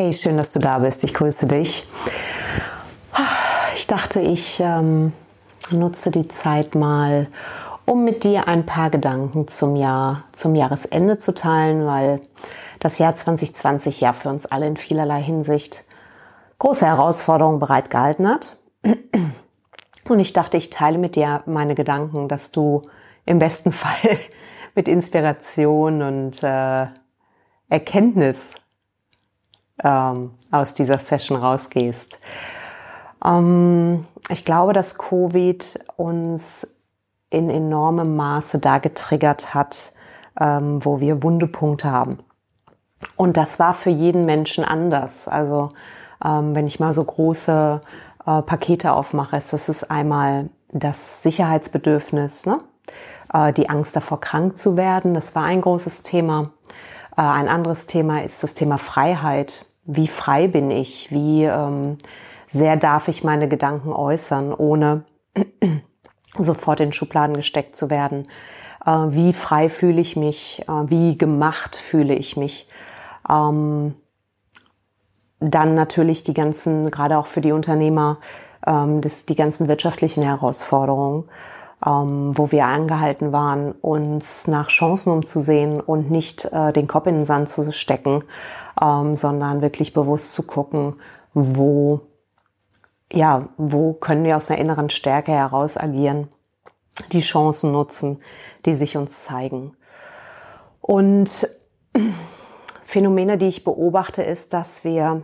Hey, schön, dass du da bist. Ich grüße dich. Ich dachte, ich ähm, nutze die Zeit mal, um mit dir ein paar Gedanken zum Jahr, zum Jahresende zu teilen, weil das Jahr 2020 ja für uns alle in vielerlei Hinsicht große Herausforderungen bereitgehalten hat. Und ich dachte, ich teile mit dir meine Gedanken, dass du im besten Fall mit Inspiration und äh, Erkenntnis ähm, aus dieser Session rausgehst. Ähm, ich glaube, dass Covid uns in enormem Maße da getriggert hat, ähm, wo wir Wundepunkte haben. Und das war für jeden Menschen anders. Also ähm, wenn ich mal so große äh, Pakete aufmache, ist das ist einmal das Sicherheitsbedürfnis, ne? äh, die Angst davor, krank zu werden. Das war ein großes Thema. Äh, ein anderes Thema ist das Thema Freiheit. Wie frei bin ich? Wie ähm, sehr darf ich meine Gedanken äußern, ohne sofort in Schubladen gesteckt zu werden? Äh, wie frei fühle ich mich? Äh, wie gemacht fühle ich mich? Ähm, dann natürlich die ganzen, gerade auch für die Unternehmer, ähm, das, die ganzen wirtschaftlichen Herausforderungen ähm, wo wir angehalten waren, uns nach Chancen umzusehen und nicht äh, den Kopf in den Sand zu stecken, ähm, sondern wirklich bewusst zu gucken, wo, ja, wo können wir aus einer inneren Stärke heraus agieren, die Chancen nutzen, die sich uns zeigen. Und Phänomene, die ich beobachte, ist, dass wir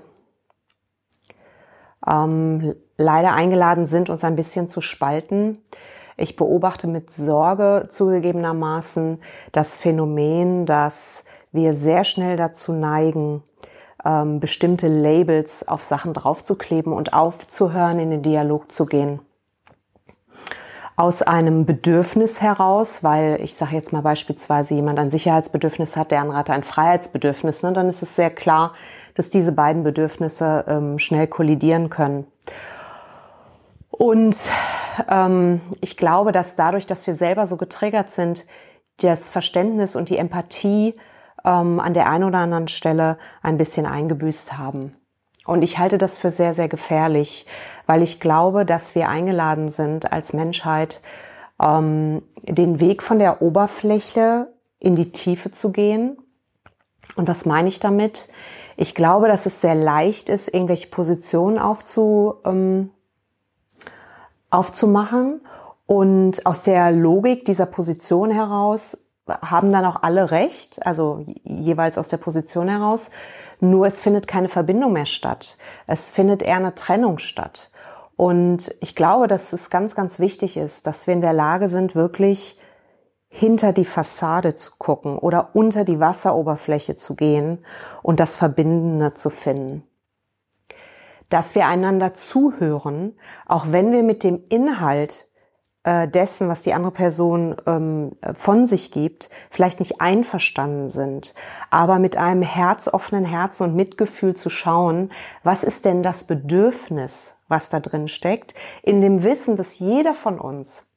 ähm, leider eingeladen sind, uns ein bisschen zu spalten ich beobachte mit Sorge zugegebenermaßen das Phänomen, dass wir sehr schnell dazu neigen, ähm, bestimmte Labels auf Sachen draufzukleben und aufzuhören, in den Dialog zu gehen. Aus einem Bedürfnis heraus, weil ich sage jetzt mal beispielsweise jemand ein Sicherheitsbedürfnis hat, der andere hat ein Freiheitsbedürfnis, ne, dann ist es sehr klar, dass diese beiden Bedürfnisse ähm, schnell kollidieren können. Und ähm, ich glaube, dass dadurch, dass wir selber so getriggert sind, das Verständnis und die Empathie ähm, an der einen oder anderen Stelle ein bisschen eingebüßt haben. Und ich halte das für sehr, sehr gefährlich, weil ich glaube, dass wir eingeladen sind als Menschheit, ähm, den Weg von der Oberfläche in die Tiefe zu gehen. Und was meine ich damit? Ich glaube, dass es sehr leicht ist, irgendwelche Positionen aufzu, ähm, aufzumachen. Und aus der Logik dieser Position heraus haben dann auch alle recht, also jeweils aus der Position heraus. Nur es findet keine Verbindung mehr statt. Es findet eher eine Trennung statt. Und ich glaube, dass es ganz, ganz wichtig ist, dass wir in der Lage sind, wirklich hinter die Fassade zu gucken oder unter die Wasseroberfläche zu gehen und das Verbindende zu finden dass wir einander zuhören, auch wenn wir mit dem Inhalt äh, dessen, was die andere Person ähm, von sich gibt, vielleicht nicht einverstanden sind, aber mit einem herzoffenen Herzen und Mitgefühl zu schauen, was ist denn das Bedürfnis, was da drin steckt, in dem Wissen, dass jeder von uns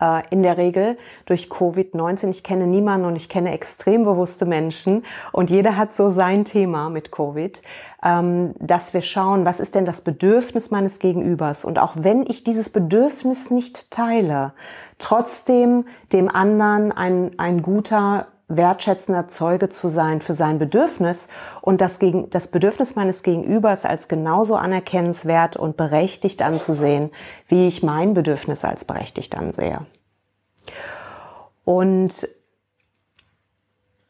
äh, in der Regel durch Covid-19. Ich kenne niemanden und ich kenne extrem bewusste Menschen. Und jeder hat so sein Thema mit Covid, ähm, dass wir schauen, was ist denn das Bedürfnis meines Gegenübers? Und auch wenn ich dieses Bedürfnis nicht teile, trotzdem dem anderen ein, ein guter wertschätzender Zeuge zu sein für sein Bedürfnis und das, gegen, das Bedürfnis meines Gegenübers als genauso anerkennenswert und berechtigt anzusehen, wie ich mein Bedürfnis als berechtigt ansehe. Und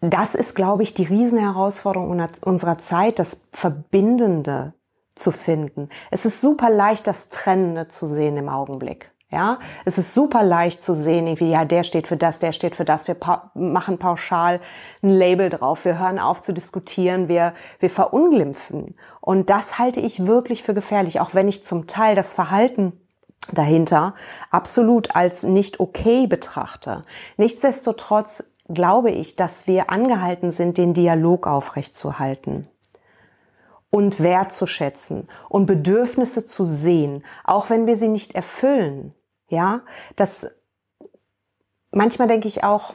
das ist, glaube ich, die Riesenherausforderung unserer Zeit, das Verbindende zu finden. Es ist super leicht, das Trennende zu sehen im Augenblick. Ja, es ist super leicht zu sehen, irgendwie, ja, der steht für das, der steht für das. Wir pa machen pauschal ein Label drauf. Wir hören auf zu diskutieren. Wir, wir verunglimpfen. Und das halte ich wirklich für gefährlich, auch wenn ich zum Teil das Verhalten dahinter absolut als nicht okay betrachte. Nichtsdestotrotz glaube ich, dass wir angehalten sind, den Dialog aufrechtzuerhalten und wertzuschätzen und Bedürfnisse zu sehen, auch wenn wir sie nicht erfüllen. Ja, das manchmal denke ich auch,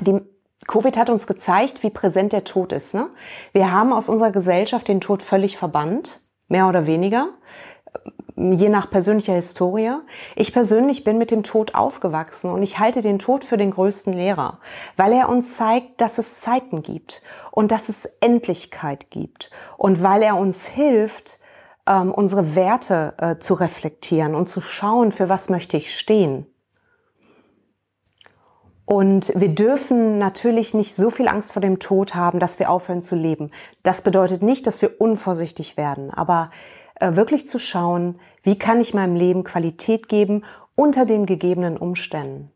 die, Covid hat uns gezeigt, wie präsent der Tod ist. Ne? Wir haben aus unserer Gesellschaft den Tod völlig verbannt, mehr oder weniger, je nach persönlicher Historie. Ich persönlich bin mit dem Tod aufgewachsen und ich halte den Tod für den größten Lehrer, weil er uns zeigt, dass es Zeiten gibt und dass es Endlichkeit gibt und weil er uns hilft, ähm, unsere Werte äh, zu reflektieren und zu schauen, für was möchte ich stehen. Und wir dürfen natürlich nicht so viel Angst vor dem Tod haben, dass wir aufhören zu leben. Das bedeutet nicht, dass wir unvorsichtig werden, aber äh, wirklich zu schauen, wie kann ich meinem Leben Qualität geben unter den gegebenen Umständen.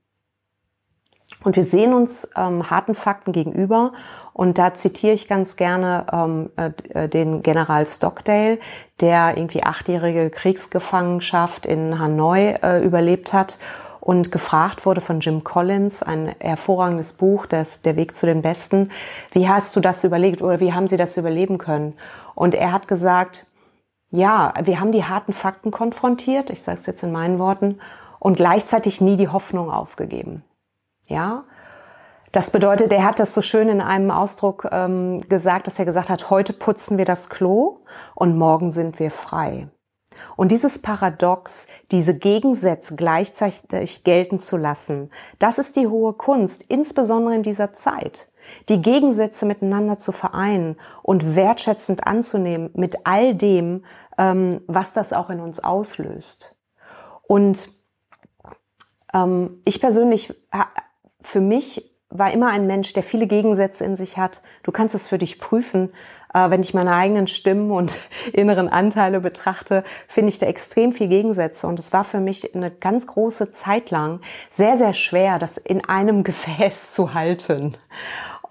Und wir sehen uns ähm, harten Fakten gegenüber. Und da zitiere ich ganz gerne ähm, äh, den General Stockdale, der irgendwie achtjährige Kriegsgefangenschaft in Hanoi äh, überlebt hat und gefragt wurde von Jim Collins, ein hervorragendes Buch, das Der Weg zu den Besten, wie hast du das überlegt oder wie haben sie das überleben können? Und er hat gesagt, ja, wir haben die harten Fakten konfrontiert, ich sage es jetzt in meinen Worten, und gleichzeitig nie die Hoffnung aufgegeben. Ja, das bedeutet, er hat das so schön in einem Ausdruck ähm, gesagt, dass er gesagt hat, heute putzen wir das Klo und morgen sind wir frei. Und dieses Paradox, diese Gegensätze gleichzeitig gelten zu lassen, das ist die hohe Kunst, insbesondere in dieser Zeit. Die Gegensätze miteinander zu vereinen und wertschätzend anzunehmen mit all dem, ähm, was das auch in uns auslöst. Und ähm, ich persönlich, für mich war immer ein Mensch, der viele Gegensätze in sich hat. Du kannst es für dich prüfen. Äh, wenn ich meine eigenen Stimmen und inneren Anteile betrachte, finde ich da extrem viel Gegensätze. Und es war für mich eine ganz große Zeit lang sehr, sehr schwer, das in einem Gefäß zu halten.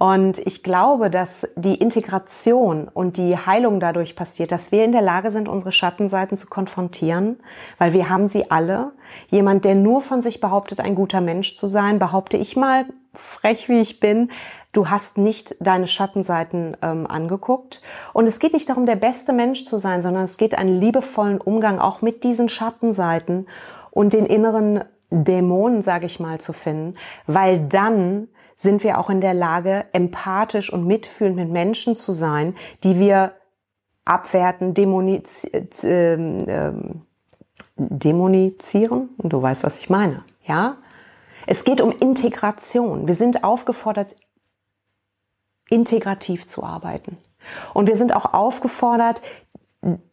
Und ich glaube, dass die Integration und die Heilung dadurch passiert, dass wir in der Lage sind, unsere Schattenseiten zu konfrontieren, weil wir haben sie alle. Jemand, der nur von sich behauptet, ein guter Mensch zu sein, behaupte ich mal, frech wie ich bin, du hast nicht deine Schattenseiten ähm, angeguckt. Und es geht nicht darum, der beste Mensch zu sein, sondern es geht einen liebevollen Umgang auch mit diesen Schattenseiten und den inneren Dämonen, sage ich mal, zu finden, weil dann sind wir auch in der Lage, empathisch und mitfühlend mit Menschen zu sein, die wir abwerten, demoniz äh, äh, demonizieren. Du weißt, was ich meine, ja? Es geht um Integration. Wir sind aufgefordert, integrativ zu arbeiten. Und wir sind auch aufgefordert,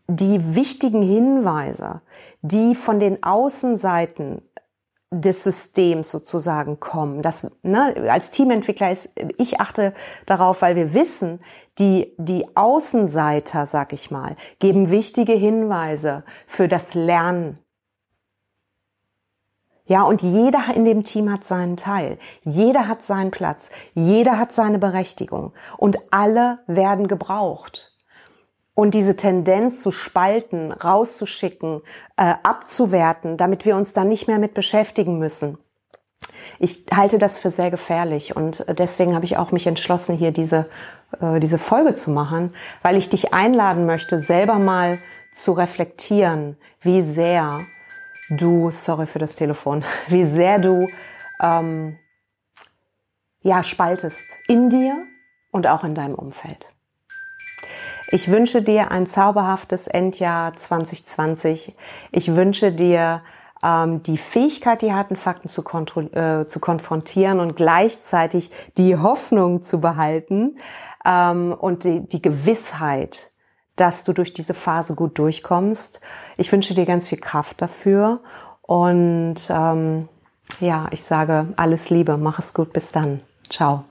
die wichtigen Hinweise, die von den Außenseiten des Systems sozusagen kommen. Das, ne, als Teamentwickler ist, ich achte darauf, weil wir wissen, die, die Außenseiter, sag ich mal, geben wichtige Hinweise für das Lernen. Ja, und jeder in dem Team hat seinen Teil. Jeder hat seinen Platz. Jeder hat seine Berechtigung. Und alle werden gebraucht. Und diese Tendenz zu spalten, rauszuschicken, äh, abzuwerten, damit wir uns dann nicht mehr mit beschäftigen müssen. Ich halte das für sehr gefährlich und deswegen habe ich auch mich entschlossen, hier diese, äh, diese Folge zu machen, weil ich dich einladen möchte, selber mal zu reflektieren, wie sehr du, sorry für das Telefon, wie sehr du ähm, ja spaltest in dir und auch in deinem Umfeld. Ich wünsche dir ein zauberhaftes Endjahr 2020. Ich wünsche dir ähm, die Fähigkeit, die harten Fakten zu, äh, zu konfrontieren und gleichzeitig die Hoffnung zu behalten ähm, und die, die Gewissheit, dass du durch diese Phase gut durchkommst. Ich wünsche dir ganz viel Kraft dafür und ähm, ja, ich sage alles Liebe, mach es gut, bis dann. Ciao.